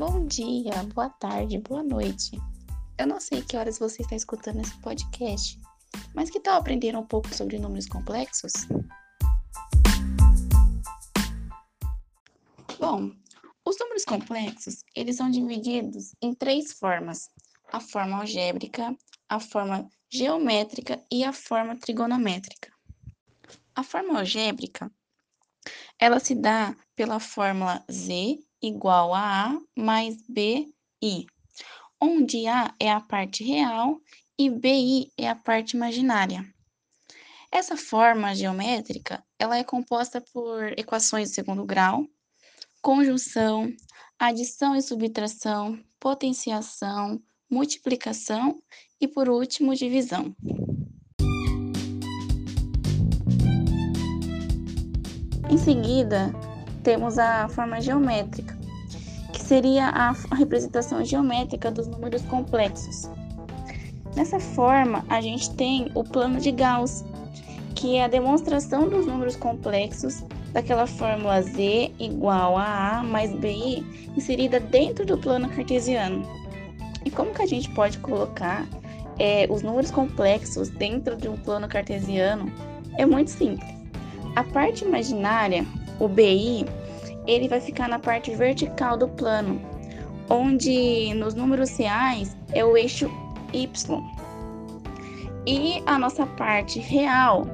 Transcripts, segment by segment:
Bom dia, boa tarde, boa noite. Eu não sei que horas você está escutando esse podcast, mas que tal aprender um pouco sobre números complexos? Bom, os números complexos, eles são divididos em três formas: a forma algébrica, a forma geométrica e a forma trigonométrica. A forma algébrica, ela se dá pela fórmula z igual a A mais BI, onde A é a parte real e BI é a parte imaginária. Essa forma geométrica, ela é composta por equações de segundo grau, conjunção, adição e subtração, potenciação, multiplicação e, por último, divisão. Em seguida, temos a forma geométrica, seria a representação geométrica dos números complexos. Nessa forma, a gente tem o plano de Gauss, que é a demonstração dos números complexos daquela fórmula z igual a a mais bi inserida dentro do plano cartesiano. E como que a gente pode colocar é, os números complexos dentro de um plano cartesiano? É muito simples. A parte imaginária o BI, ele vai ficar na parte vertical do plano, onde nos números reais é o eixo Y. E a nossa parte real,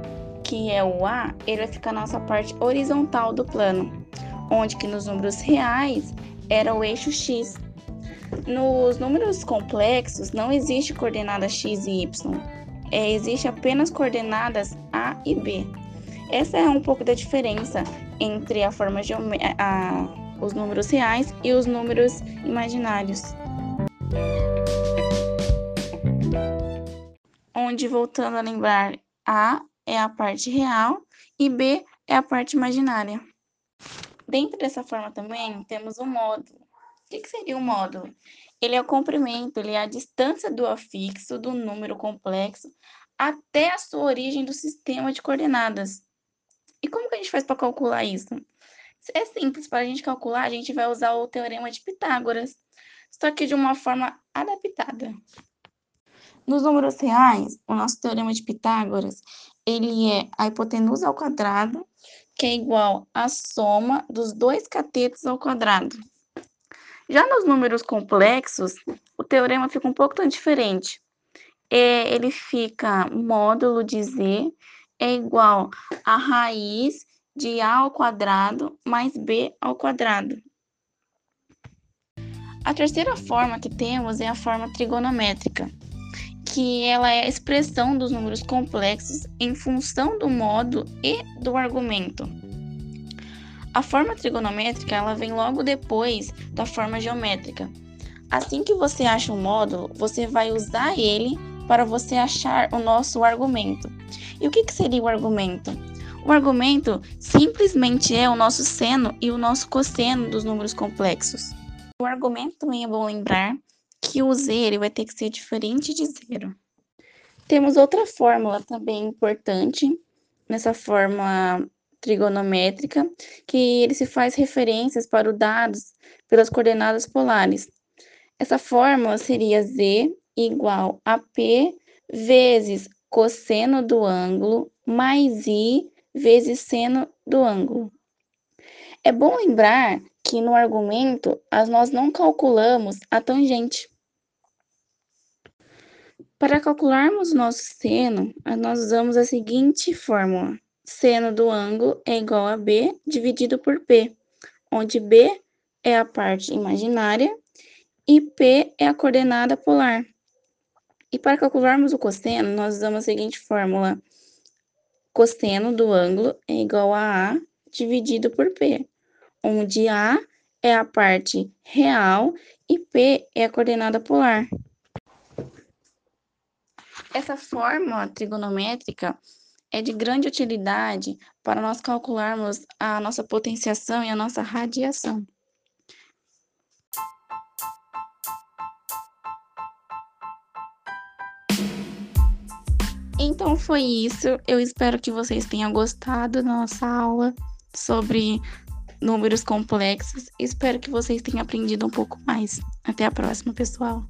que é o A, ele vai ficar na nossa parte horizontal do plano, onde que nos números reais era o eixo X. Nos números complexos não existe coordenada X e Y, é, existe apenas coordenadas A e B. Essa é um pouco da diferença entre a forma a, os números reais e os números imaginários. Onde, voltando a lembrar, A é a parte real e B é a parte imaginária. Dentro dessa forma também temos um módulo. O que, que seria um módulo? Ele é o comprimento, ele é a distância do afixo do número complexo até a sua origem do sistema de coordenadas. E como que a gente faz para calcular isso? É simples, para a gente calcular, a gente vai usar o teorema de Pitágoras, só que de uma forma adaptada. Nos números reais, o nosso teorema de Pitágoras, ele é a hipotenusa ao quadrado, que é igual à soma dos dois catetos ao quadrado. Já nos números complexos, o teorema fica um pouco diferente. É, ele fica módulo de z é igual a raiz de a ao quadrado mais b ao quadrado. A terceira forma que temos é a forma trigonométrica, que ela é a expressão dos números complexos em função do modo e do argumento. A forma trigonométrica ela vem logo depois da forma geométrica. Assim que você acha um módulo, você vai usar ele para você achar o nosso argumento. E o que, que seria o argumento? O argumento simplesmente é o nosso seno e o nosso cosseno dos números complexos. O argumento também é bom lembrar que o z ele vai ter que ser diferente de zero. Temos outra fórmula também importante nessa forma trigonométrica, que ele se faz referências para os dados pelas coordenadas polares. Essa fórmula seria z igual a p vezes cosseno do ângulo mais i vezes seno do ângulo. É bom lembrar que no argumento nós não calculamos a tangente. Para calcularmos o nosso seno, nós usamos a seguinte fórmula. Seno do ângulo é igual a b dividido por p, onde b é a parte imaginária e p é a coordenada polar. E para calcularmos o cosseno, nós usamos a seguinte fórmula. Cosseno do ângulo é igual a A dividido por P, onde A é a parte real e P é a coordenada polar. Essa fórmula trigonométrica é de grande utilidade para nós calcularmos a nossa potenciação e a nossa radiação. Então foi isso. Eu espero que vocês tenham gostado da nossa aula sobre números complexos. Espero que vocês tenham aprendido um pouco mais. Até a próxima, pessoal.